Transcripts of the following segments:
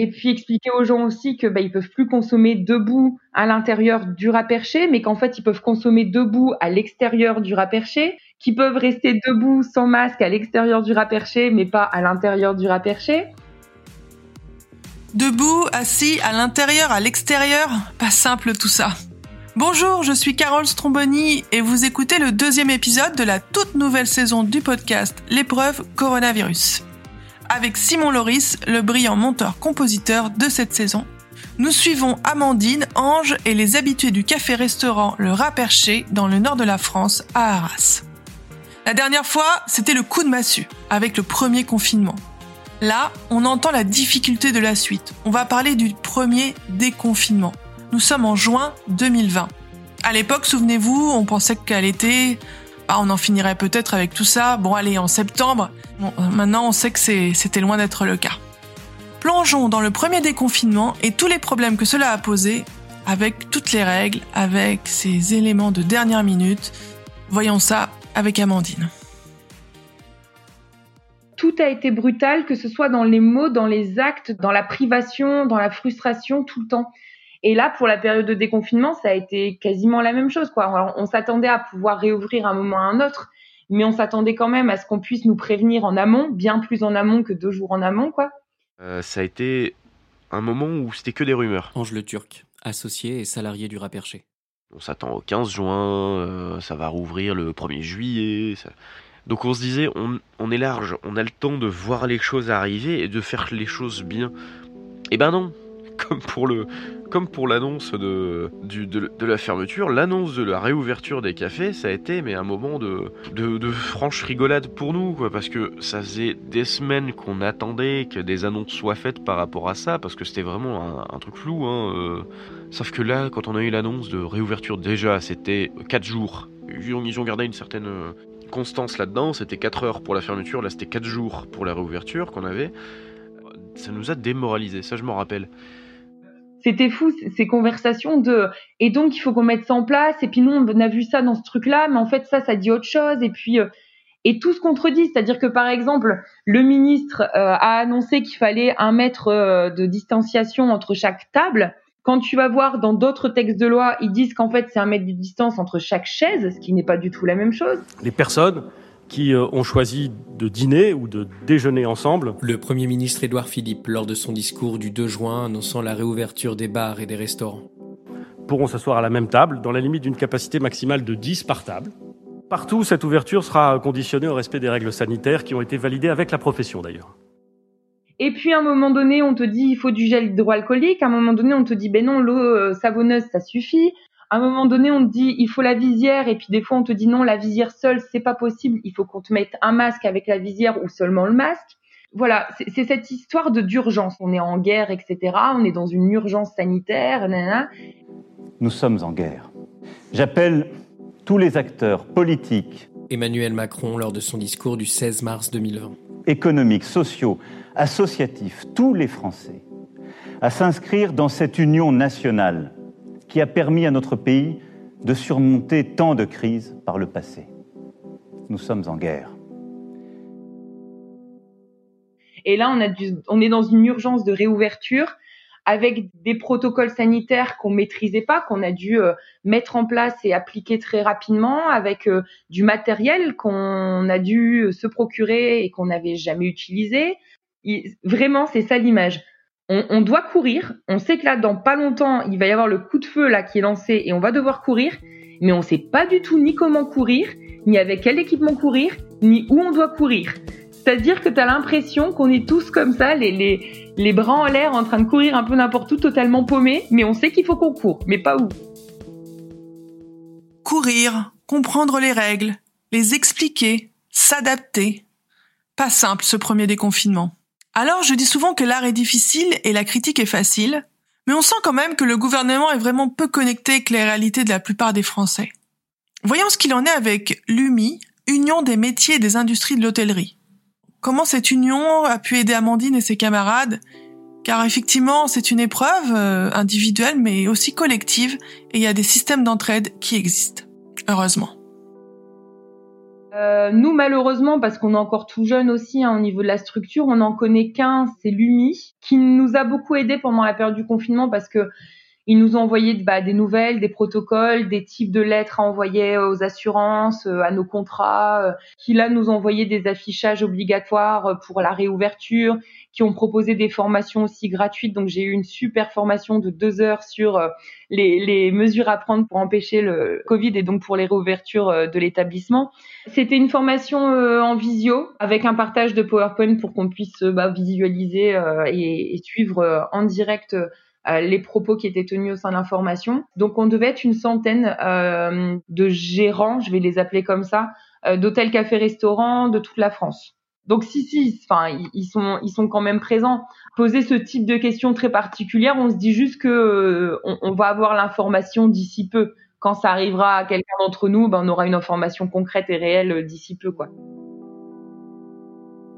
Et puis expliquer aux gens aussi que bah, ils peuvent plus consommer debout à l'intérieur du rat perché, mais qu'en fait ils peuvent consommer debout à l'extérieur du rat perché, qu'ils peuvent rester debout sans masque à l'extérieur du rat perché, mais pas à l'intérieur du rat perché. Debout, assis, à l'intérieur, à l'extérieur, pas simple tout ça. Bonjour, je suis Carole Stromboni et vous écoutez le deuxième épisode de la toute nouvelle saison du podcast L'épreuve coronavirus. Avec Simon Loris, le brillant monteur-compositeur de cette saison, nous suivons Amandine, Ange et les habitués du café-restaurant Le Rat Perché dans le nord de la France, à Arras. La dernière fois, c'était le coup de massue, avec le premier confinement. Là, on entend la difficulté de la suite. On va parler du premier déconfinement. Nous sommes en juin 2020. À l'époque, souvenez-vous, on pensait qu'à l'été, bah, on en finirait peut-être avec tout ça. Bon, allez, en septembre. maintenant, on sait que c'était loin d'être le cas. Plongeons dans le premier déconfinement et tous les problèmes que cela a posés, avec toutes les règles, avec ces éléments de dernière minute. Voyons ça avec Amandine. Tout a été brutal, que ce soit dans les mots, dans les actes, dans la privation, dans la frustration, tout le temps. Et là, pour la période de déconfinement, ça a été quasiment la même chose. Quoi. on s'attendait à pouvoir réouvrir un moment à un autre, mais on s'attendait quand même à ce qu'on puisse nous prévenir en amont, bien plus en amont que deux jours en amont. quoi. Euh, ça a été un moment où c'était que des rumeurs. Ange Le Turc, associé et salarié du Raperché. On s'attend au 15 juin, euh, ça va rouvrir le 1er juillet. Donc on se disait, on, on, est large, on a le temps de voir les choses arriver et de faire les choses bien. Eh ben non, comme pour le, comme pour l'annonce de, la fermeture, l'annonce de la réouverture des cafés, ça a été mais un moment de, franche rigolade pour nous, parce que ça faisait des semaines qu'on attendait que des annonces soient faites par rapport à ça, parce que c'était vraiment un, truc flou. Hein, euh. Sauf que là, quand on a eu l'annonce de réouverture déjà, c'était 4 jours. Ils ont, ils ont gardé une certaine euh, constance là-dedans, c'était 4 heures pour la fermeture, là c'était 4 jours pour la réouverture qu'on avait. Ça nous a démoralisé, ça je m'en rappelle c'était fou ces conversations de et donc il faut qu'on mette ça en place et puis nous on a vu ça dans ce truc là mais en fait ça ça dit autre chose et puis euh, et tout se contredit c'est-à-dire que par exemple le ministre euh, a annoncé qu'il fallait un mètre euh, de distanciation entre chaque table. Quand tu vas voir dans d'autres textes de loi ils disent qu'en fait c'est un mètre de distance entre chaque chaise ce qui n'est pas du tout la même chose. Les personnes qui euh, ont choisi de dîner ou de déjeuner ensemble. Le Premier ministre Édouard Philippe, lors de son discours du 2 juin annonçant la réouverture des bars et des restaurants. Pourront s'asseoir à la même table, dans la limite d'une capacité maximale de 10 par table. Partout, cette ouverture sera conditionnée au respect des règles sanitaires qui ont été validées avec la profession d'ailleurs. Et puis à un moment donné, on te dit il faut du gel hydroalcoolique. À un moment donné, on te dit ben non, l'eau euh, savonneuse ça suffit à un moment donné, on te dit il faut la visière, et puis des fois on te dit non, la visière seule, c'est pas possible. Il faut qu'on te mette un masque avec la visière ou seulement le masque. Voilà, c'est cette histoire de d'urgence. On est en guerre, etc. On est dans une urgence sanitaire. Nous sommes en guerre. J'appelle tous les acteurs politiques. Emmanuel Macron lors de son discours du 16 mars 2020. Économiques, sociaux, associatifs, tous les Français, à s'inscrire dans cette union nationale qui a permis à notre pays de surmonter tant de crises par le passé. Nous sommes en guerre. Et là, on, est dans une urgence de réouverture avec des protocoles sanitaires qu'on maîtrisait pas, qu'on a dû euh, mettre en place et appliquer très rapidement, avec euh, du matériel qu'on a dû se procurer et qu'on n'avait jamais utilisé. vraiment, c'est ça l'image on, doit courir. On sait que là, dans pas longtemps, il va y avoir le coup de feu là qui est lancé et on va devoir courir. Mais on sait pas du tout ni comment courir, ni avec quel équipement courir, ni où on doit courir. C'est-à-dire que tu as l'impression qu'on est tous comme ça, les, les, les bras en l'air, en train de courir un peu n'importe où, totalement paumés, mais on sait qu'il faut qu'on court, mais pas où. Courir, comprendre les règles, les expliquer, s'adapter. Pas simple ce premier déconfinement. Alors je dis souvent que l'art est difficile et la critique est facile, mais on sent quand même que le gouvernement est vraiment peu connecté avec les réalités de la plupart des Français. Voyons ce qu'il en est avec l'UMI, Union des métiers et des industries de l'hôtellerie. Comment cette union a pu aider Amandine et ses camarades? Car effectivement, c'est une épreuve euh, individuelle mais aussi collective et il y a des systèmes d'entraide qui existent. Heureusement. Euh, nous, malheureusement, parce qu'on est encore tout jeune aussi hein, au niveau de la structure, on n'en connaît qu'un, c'est l'UMI, qui nous a beaucoup aidé pendant la période du confinement parce que ils nous ont envoyé bah, des nouvelles, des protocoles, des types de lettres à envoyer aux assurances, euh, à nos contrats, euh, qui là nous ont envoyé des affichages obligatoires euh, pour la réouverture, qui ont proposé des formations aussi gratuites. Donc j'ai eu une super formation de deux heures sur les, les, mesures à prendre pour empêcher le Covid et donc pour les réouvertures de l'établissement. C'était une formation en visio avec un partage de PowerPoint pour qu'on puisse bah, visualiser et, et, suivre en direct les propos qui étaient tenus au sein de l'information. Donc on devait être une centaine euh, de gérants, je vais les appeler comme ça, euh, d'hôtels, cafés, restaurants de toute la France. Donc si si, enfin ils sont ils sont quand même présents. Poser ce type de questions très particulières, on se dit juste que on, va avoir l'information d'ici peu. Quand ça arrivera à quelqu'un d'entre nous, ben, on aura une information concrète et réelle d'ici peu quoi.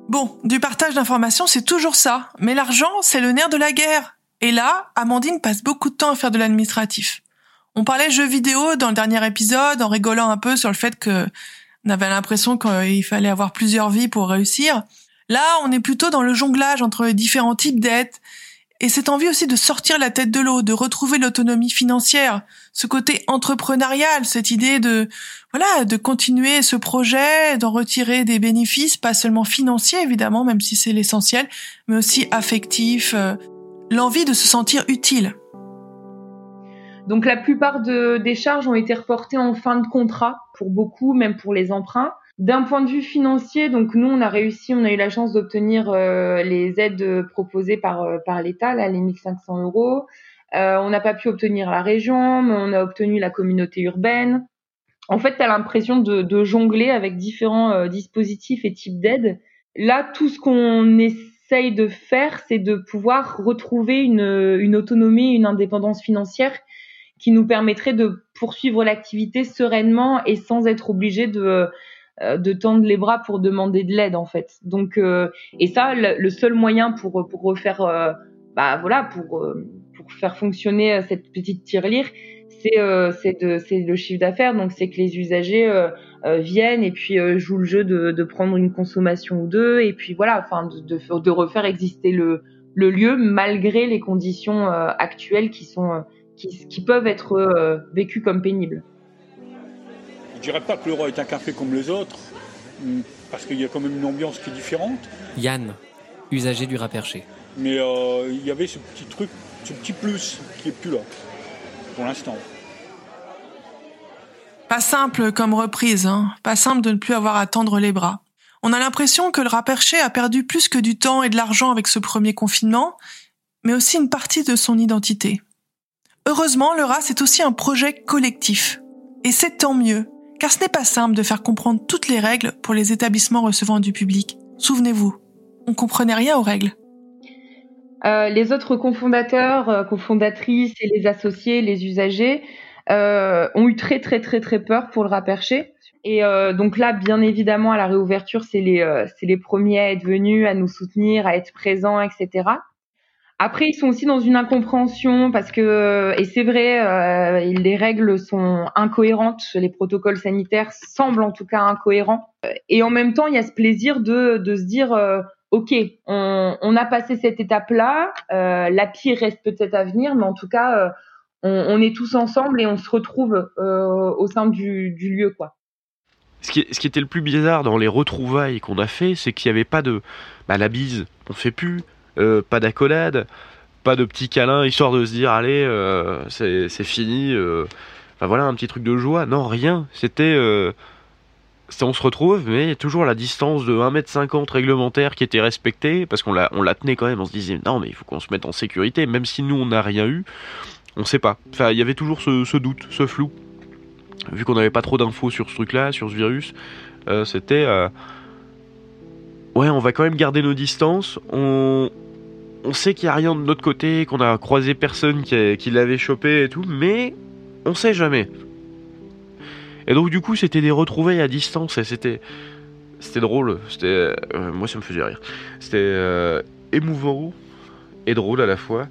Bon, du partage d'informations, c'est toujours ça. Mais l'argent, c'est le nerf de la guerre. Et là, Amandine passe beaucoup de temps à faire de l'administratif. On parlait jeux vidéo dans le dernier épisode en rigolant un peu sur le fait que on avait l'impression qu'il fallait avoir plusieurs vies pour réussir. Là, on est plutôt dans le jonglage entre les différents types d'aides et cette envie aussi de sortir la tête de l'eau, de retrouver l'autonomie financière, ce côté entrepreneurial, cette idée de voilà, de continuer ce projet, d'en retirer des bénéfices, pas seulement financiers évidemment, même si c'est l'essentiel, mais aussi affectifs, euh, l'envie de se sentir utile. Donc la plupart des charges ont été reportées en fin de contrat pour beaucoup, même pour les emprunts. D'un point de vue financier, donc nous on a réussi, on a eu la chance d'obtenir euh, les aides proposées par euh, par l'État, là les 1500 euros. Euh, on n'a pas pu obtenir la région, mais on a obtenu la communauté urbaine. En fait, tu as l'impression de, de, jongler avec différents dispositifs et types d'aides. Là, tout ce qu'on est de faire, c'est de pouvoir retrouver une, autonomie, une indépendance financière qui nous permettrait de poursuivre l'activité sereinement et sans être obligé de euh, tendre les bras pour demander de l'aide en fait. Donc euh, et ça le, seul moyen pour refaire euh, bah voilà pour faire fonctionner cette petite tirelire, c'est euh, c'est le chiffre d'affaires. Donc c'est que les usagers euh, euh, viennent et puis jouent le jeu de, de, prendre une consommation ou deux et puis voilà, enfin de, de, de refaire exister le, le lieu malgré les conditions actuelles qui sont qui, qui peuvent être vécues comme pénibles. Je dirais pas que le roi est un café comme les autres, hmm, parce qu'il y a quand même une ambiance qui est différente. Yann, usager du Raperché. Mais il y avait ce petit truc, ce petit plus qui est plus là pour l'instant. Pas simple comme reprise, hein. pas simple de ne plus avoir à tendre les bras. On a l'impression que le Raperché a perdu plus que du temps et de l'argent avec ce premier confinement, mais aussi une partie de son identité. Heureusement, le RAS est aussi un projet collectif. Et c'est tant mieux, car ce n'est pas simple de faire comprendre toutes les règles pour les établissements recevant du public. Souvenez-vous, on comprenait rien aux règles. Euh, les autres cofondateurs, euh, cofondatrices et les associés, les usagers euh, ont eu très très très très peur pour le rapercher. Et donc là, bien évidemment, à la réouverture, c'est les c'est les premiers à être venus, à nous soutenir, à être présents, etc. Après, ils sont aussi dans une incompréhension parce que, et c'est vrai, les règles sont incohérentes, les protocoles sanitaires semblent en tout cas incohérents. Et en même temps, il y a ce plaisir de, de se dire, ok, on, a passé cette étape-là, euh, la pire reste peut-être à venir, mais en tout cas, euh, on, est tous ensemble et on se retrouve euh, au sein du, lieu, quoi. Ce qui, était le plus bizarre dans les retrouvailles qu'on a fait, c'est qu'il n'y avait pas de bah, la bise, on fait plus, pas d'accolade, pas de petits câlins histoire de se dire allez c'est fini, voilà un petit truc de joie, non rien, c'était on se retrouve, mais toujours la distance de 1m50 réglementaire qui était respectée, parce qu'on la, tenait quand même, on se disait non mais il faut qu'on se mette en sécurité, même si nous on n'a rien eu, on sait pas. Enfin, il y avait toujours ce, doute, ce flou. Vu qu'on n'avait pas trop d'infos sur ce truc-là, sur ce virus, euh, c'était... Euh, ouais, on va quand même garder nos distances, on, on sait qu'il n'y a rien de notre côté, qu'on a croisé personne qui, qui l'avait chopé et tout, mais on sait jamais. Et donc du coup c'était des retrouvailles à distance et c'était c'était drôle, c'était euh, moi ça me faisait rire. C'était euh, émouvant et drôle à la fois.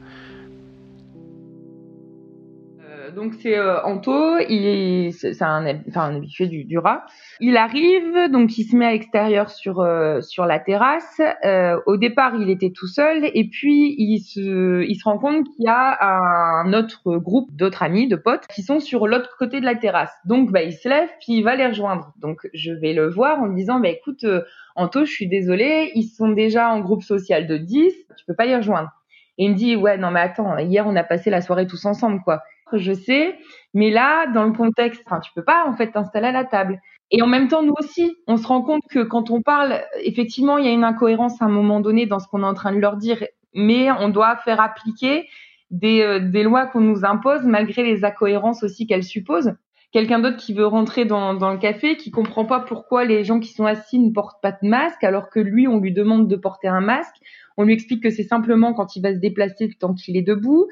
Donc c'est euh, Anto, il c'est un, enfin, un habitué du, du rat. Il arrive, donc il se met à l'extérieur sur euh, sur la terrasse. Euh, au départ, il était tout seul, et puis il se il se rend compte qu'il y a un autre groupe d'autres amis, de potes, qui sont sur l'autre côté de la terrasse. Donc bah il se lève, puis il va les rejoindre. Donc je vais le voir en lui disant bah écoute euh, Anto, je suis désolée, ils sont déjà en groupe social de 10, tu peux pas les rejoindre. Et il me dit ouais non mais attends, hier on a passé la soirée tous ensemble quoi je sais, mais là, dans le contexte, enfin, tu peux pas en fait t'installer à la table. Et en même temps, nous aussi, on se rend compte que quand on parle, effectivement, il y a une incohérence à un moment donné dans ce qu'on est en train de leur dire, mais on doit faire appliquer des, euh, lois qu'on nous impose malgré les incohérences aussi qu'elles supposent. Quelqu'un d'autre qui veut rentrer dans, dans le café, qui comprend pas pourquoi les gens qui sont assis ne portent pas de masque, alors que lui, on lui demande de porter un masque. On lui explique que c'est simplement quand il va se déplacer tant qu'il est debout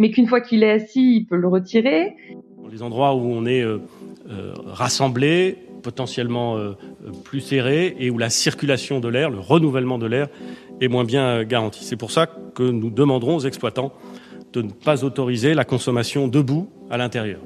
mais qu'une fois qu'il est assis, il peut le retirer. Dans les endroits où on est euh, euh, rassemblé, potentiellement euh, plus serré, et où la circulation de l'air, le renouvellement de l'air, est moins bien garanti. C'est pour ça que nous demanderons aux exploitants de ne pas autoriser la consommation debout à l'intérieur.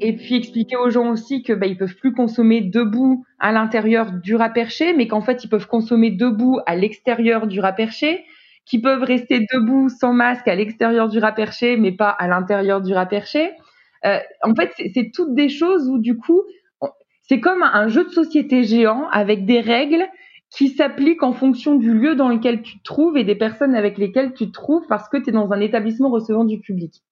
Et puis expliquer aux gens aussi que bah, ils peuvent plus consommer debout à l'intérieur du rat perché, mais qu'en fait ils peuvent consommer debout à l'extérieur du rat perché, qui peuvent rester debout sans masque à l'extérieur du rat perché, mais pas à l'intérieur du rat perché. Euh, en fait, c'est toutes des choses où du coup, c'est comme un jeu de société géant avec des règles qui s'appliquent en fonction du lieu dans lequel tu te trouves et des personnes avec lesquelles tu te trouves parce que tu es dans un établissement recevant du public.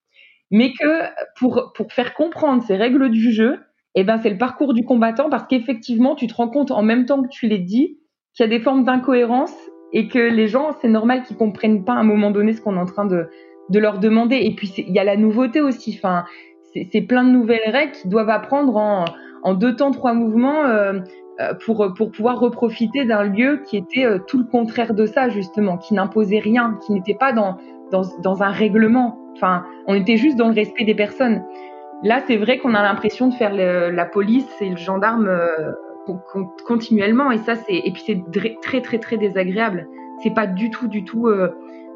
Mais que pour, pour faire comprendre ces règles du jeu, eh ben, c'est le parcours du combattant parce qu'effectivement, tu te rends compte en même temps que tu les dis qu'il y a des formes d'incohérence et que les gens, c'est normal qu'ils comprennent pas à un moment donné ce qu'on est en train de, leur demander. Et puis il y a la nouveauté aussi. Enfin, c'est plein de nouvelles règles qu'ils doivent apprendre en, deux temps, trois mouvements euh, euh, pour pouvoir reprofiter d'un lieu qui était euh, tout le contraire de ça justement, qui n'imposait rien, qui n'était pas dans, un règlement. Enfin, on était juste dans le respect des personnes. Là, c'est vrai qu'on a l'impression de faire la police et le gendarme continuellement et ça c'est et puis c'est très très très désagréable. C'est pas du tout du tout euh,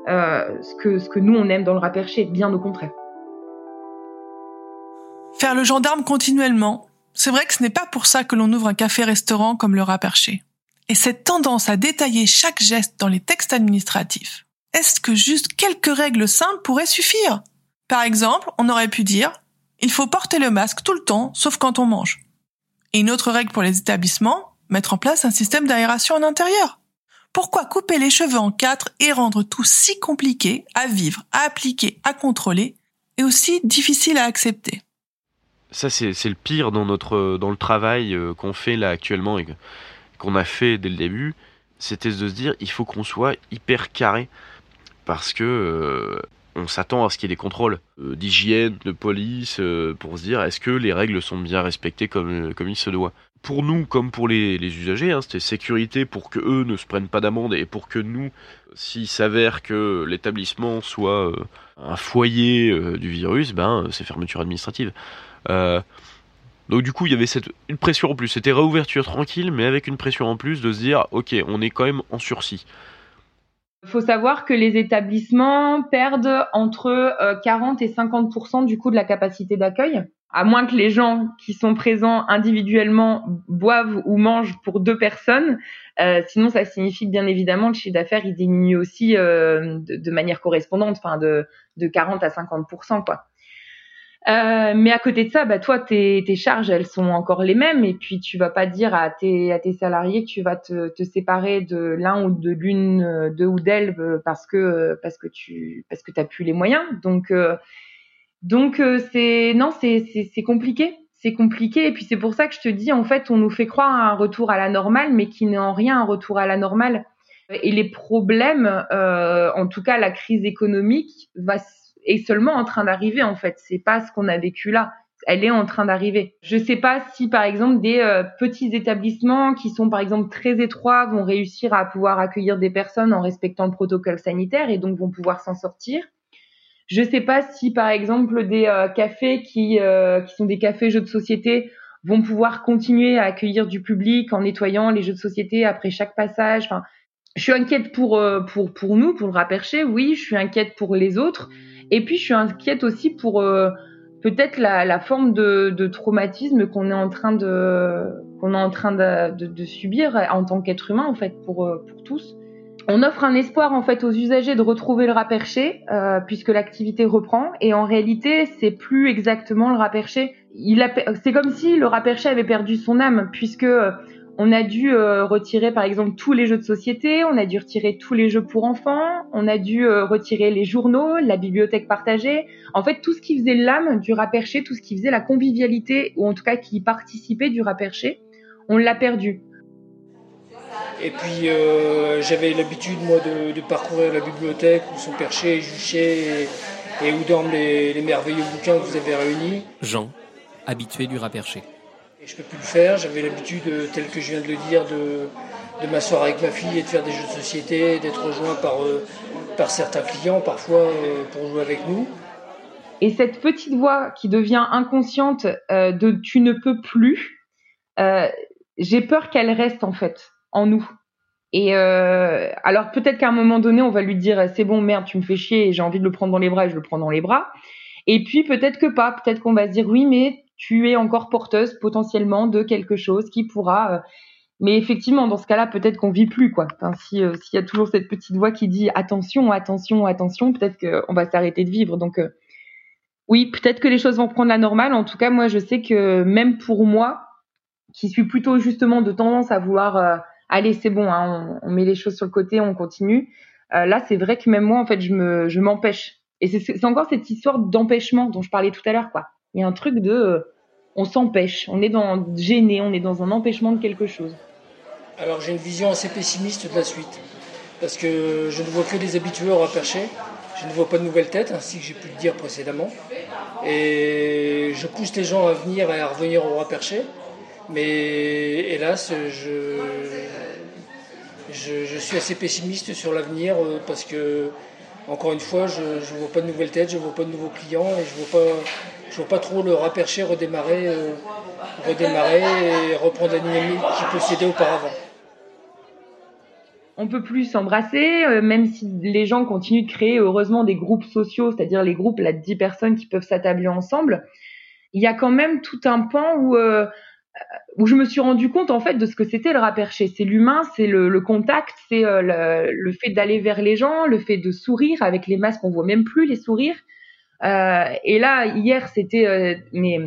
euh, ce que ce que nous on aime dans le rap perché, bien au contraire. Faire le gendarme continuellement, c'est vrai que ce n'est pas pour ça que l'on ouvre un café-restaurant comme le rap perché. Et cette tendance à détailler chaque geste dans les textes administratifs, est-ce que juste quelques règles simples pourraient suffire? Par exemple, on aurait pu dire il faut porter le masque tout le temps, sauf quand on mange. Et une autre règle pour les établissements, mettre en place un système d'aération en intérieur. Pourquoi couper les cheveux en quatre et rendre tout si compliqué à vivre, à appliquer, à contrôler, et aussi difficile à accepter? Ça, c'est le pire dans, notre, dans le travail euh, qu'on fait là actuellement et qu'on a fait dès le début. C'était de se dire, il faut qu'on soit hyper carré. Parce que euh, on s'attend à ce qu'il y ait des contrôles euh, d'hygiène, de police, euh, pour se dire est-ce que les règles sont bien respectées comme, euh, il se doit? Pour nous, comme pour les, usagers, hein, c'était sécurité pour que eux ne se prennent pas d'amende et pour que nous, s'il s'avère que l'établissement soit un foyer du virus, ben c'est fermeture administrative. donc du coup, il y avait cette, une pression en plus. C'était réouverture tranquille, mais avec une pression en plus de se dire ok, on est quand même en sursis. Faut savoir que les établissements perdent entre 40 euh, et 50 du coût de la capacité d'accueil, à moins que les gens qui sont présents individuellement boivent ou mangent pour deux personnes. Euh, sinon, ça signifie que bien évidemment le chiffre d'affaires il diminue aussi euh, de, de, manière correspondante, enfin de, de 40 à 50% quoi. Euh, mais à côté de ça, bah toi, tes, charges, elles sont encore les mêmes. Et puis, tu vas pas dire à tes, salariés que tu vas te, séparer de l'un ou de l'une, euh, de ou d'elle, euh, parce que parce que tu parce que t'as plus les moyens. Donc donc c'est non, c'est c'est compliqué. C'est compliqué. Et puis c'est pour ça que je te dis, en fait, on nous fait croire à un retour à la normale, mais qui n'est en rien un retour à la normale. Et les problèmes, en tout cas la crise économique, va est seulement en train d'arriver en fait. C'est pas ce qu'on a vécu là. Elle est en train d'arriver. Je sais pas si par exemple des euh, petits établissements qui sont par exemple très étroits vont réussir à pouvoir accueillir des personnes en respectant le protocole sanitaire et donc vont pouvoir s'en sortir. Je sais pas si par exemple des euh, cafés qui euh, qui sont des cafés jeux de société vont pouvoir continuer à accueillir du public en nettoyant les jeux de société après chaque passage. Je suis inquiète pour pour pour nous, pour le rapercher. Oui, je suis inquiète pour les autres. Et puis je suis inquiète aussi pour euh, peut-être la, la, forme de, de traumatisme qu'on est en train de qu'on est en train de, de, de subir en tant qu'être humain en fait pour pour tous. On offre un espoir en fait aux usagers de retrouver le rat perché euh, puisque l'activité reprend et en réalité c'est plus exactement le rat perché. Il c'est comme si le rat perché avait perdu son âme puisque on a dû euh, retirer par exemple tous les jeux de société, on a dû retirer tous les jeux pour enfants, on a dû euh, retirer les journaux, la bibliothèque partagée. En fait, tout ce qui faisait l'âme du raperché, tout ce qui faisait la convivialité, ou en tout cas qui participait du raperché, on l'a perdu. Et puis euh, j'avais l'habitude moi de, parcourir la bibliothèque où sont perchés et juchés et, où dorment les, les merveilleux bouquins que vous avez réunis. Jean, habitué du raperché. Et je peux plus le faire. J'avais l'habitude, euh, tel que je viens de le dire, de, de m'asseoir avec ma fille et de faire des jeux de société, d'être rejoint par, euh, par certains clients parfois euh, pour jouer avec nous. Et cette petite voix qui devient inconsciente de tu ne peux plus, j'ai peur qu'elle reste en fait en nous. Et alors peut-être qu'à un moment donné, on va lui dire c'est bon merde, tu me fais chier, j'ai envie de le prendre dans les bras, et je le prends dans les bras. Et puis peut-être que pas, peut-être qu'on va se dire oui, mais tu es encore porteuse potentiellement de quelque chose qui pourra. Euh, mais effectivement, dans ce cas-là, peut-être qu'on vit plus quoi. Euh, s'il y a toujours cette petite voix qui dit attention, attention, attention, peut-être qu'on va s'arrêter de vivre. Donc euh, oui, peut-être que les choses vont prendre la normale. En tout cas, moi, je sais que même pour moi, qui suis plutôt justement de tendance à vouloir allez, c'est bon, hein, on, met les choses sur le côté, on continue. là, c'est vrai que même moi, en fait, je me, je m'empêche. Et c'est encore cette histoire d'empêchement dont je parlais tout à l'heure, quoi. Il y a un truc de on s'empêche, on est dans gêné, on est dans un empêchement de quelque chose. Alors j'ai une vision assez pessimiste de la suite, parce que je ne vois que des habitués au perché, je ne vois pas de nouvelles têtes, ainsi que j'ai pu le dire précédemment, et je pousse les gens à venir et à revenir au perché, mais hélas, je, je, je suis assez pessimiste sur l'avenir, euh, parce que encore une fois, je ne vois pas de nouvelles têtes, je ne vois pas de nouveaux clients et je ne vois, pas, je vois pas trop le raperché redémarrer, euh, redémarrer et reprendre la dynamique qu'il possédait auparavant. On peut plus s'embrasser, euh, même si les gens continuent de créer heureusement des groupes sociaux, c'est-à-dire les groupes de 10 personnes qui peuvent s'attabler ensemble. Il y a quand même tout un pan où euh, où je me suis rendu compte en fait de ce que c'était le rat perché. C'est l'humain, c'est le, contact, c'est euh, le, fait d'aller vers les gens, le fait de sourire avec les masques, on voit même plus les sourires. Euh, et là hier c'était, euh, mais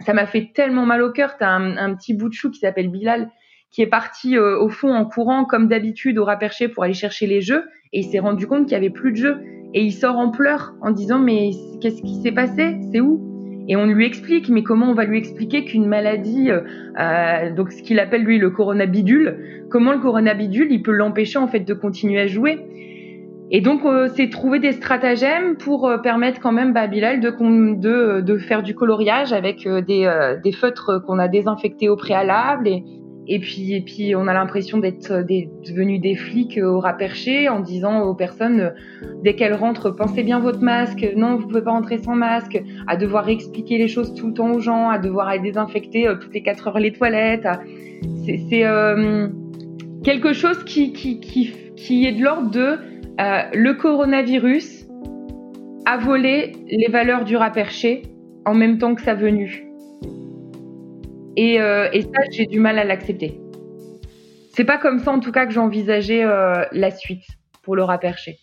ça m'a fait tellement mal au cœur. T'as un, un petit bout de chou qui s'appelle Bilal qui est parti au fond en courant comme d'habitude au rat perché pour aller chercher les jeux. Et il s'est rendu compte qu'il y avait plus de jeux. Et il sort en pleurs en disant mais qu'est-ce qui s'est passé? C'est où? Et on lui explique, mais comment on va lui expliquer qu'une maladie, euh, euh, donc ce qu'il appelle lui le coronabidule, comment le coronabidule, il peut l'empêcher en fait de continuer à jouer? Et donc euh, c'est trouver des stratagèmes pour euh, permettre quand même bah, Bilal de, de faire du coloriage avec des, feutres qu'on a désinfectés au préalable et, puis, on a l'impression d'être euh, devenus des flics euh, au rat perché en disant aux personnes, euh, dès qu'elles rentrent, pensez bien votre masque, non, vous pouvez pas rentrer sans masque, à devoir expliquer les choses tout le temps aux gens, à devoir désinfecter toutes les quatre heures les toilettes. C'est euh, quelque chose qui est de l'ordre de euh, le coronavirus a volé les valeurs du rat perché en même temps que sa venue. Et, euh, et ça, j'ai du mal à l'accepter. C'est pas comme ça, en tout cas, que j'envisageais euh, la suite pour le rat perché.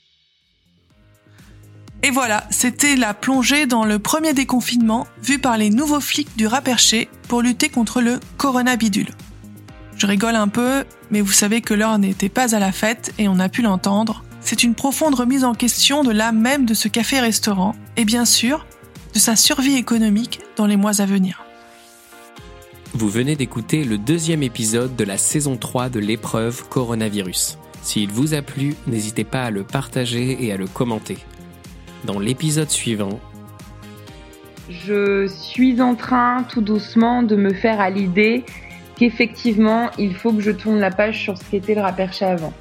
Et voilà, c'était la plongée dans le premier déconfinement vu par les nouveaux flics du rat perché pour lutter contre le coronabidule. Je rigole un peu, mais vous savez que l'heure n'était pas à la fête et on a pu l'entendre. C'est une profonde remise en question de l'âme même de ce café-restaurant et bien sûr de sa survie économique dans les mois à venir. Vous venez d'écouter le deuxième épisode de la saison 3 de l'épreuve coronavirus. S'il vous a plu, n'hésitez pas à le partager et à le commenter. Dans l'épisode suivant, je suis en train tout doucement de me faire à l'idée qu'effectivement, il faut que je tourne la page sur ce qu'était le raperché avant.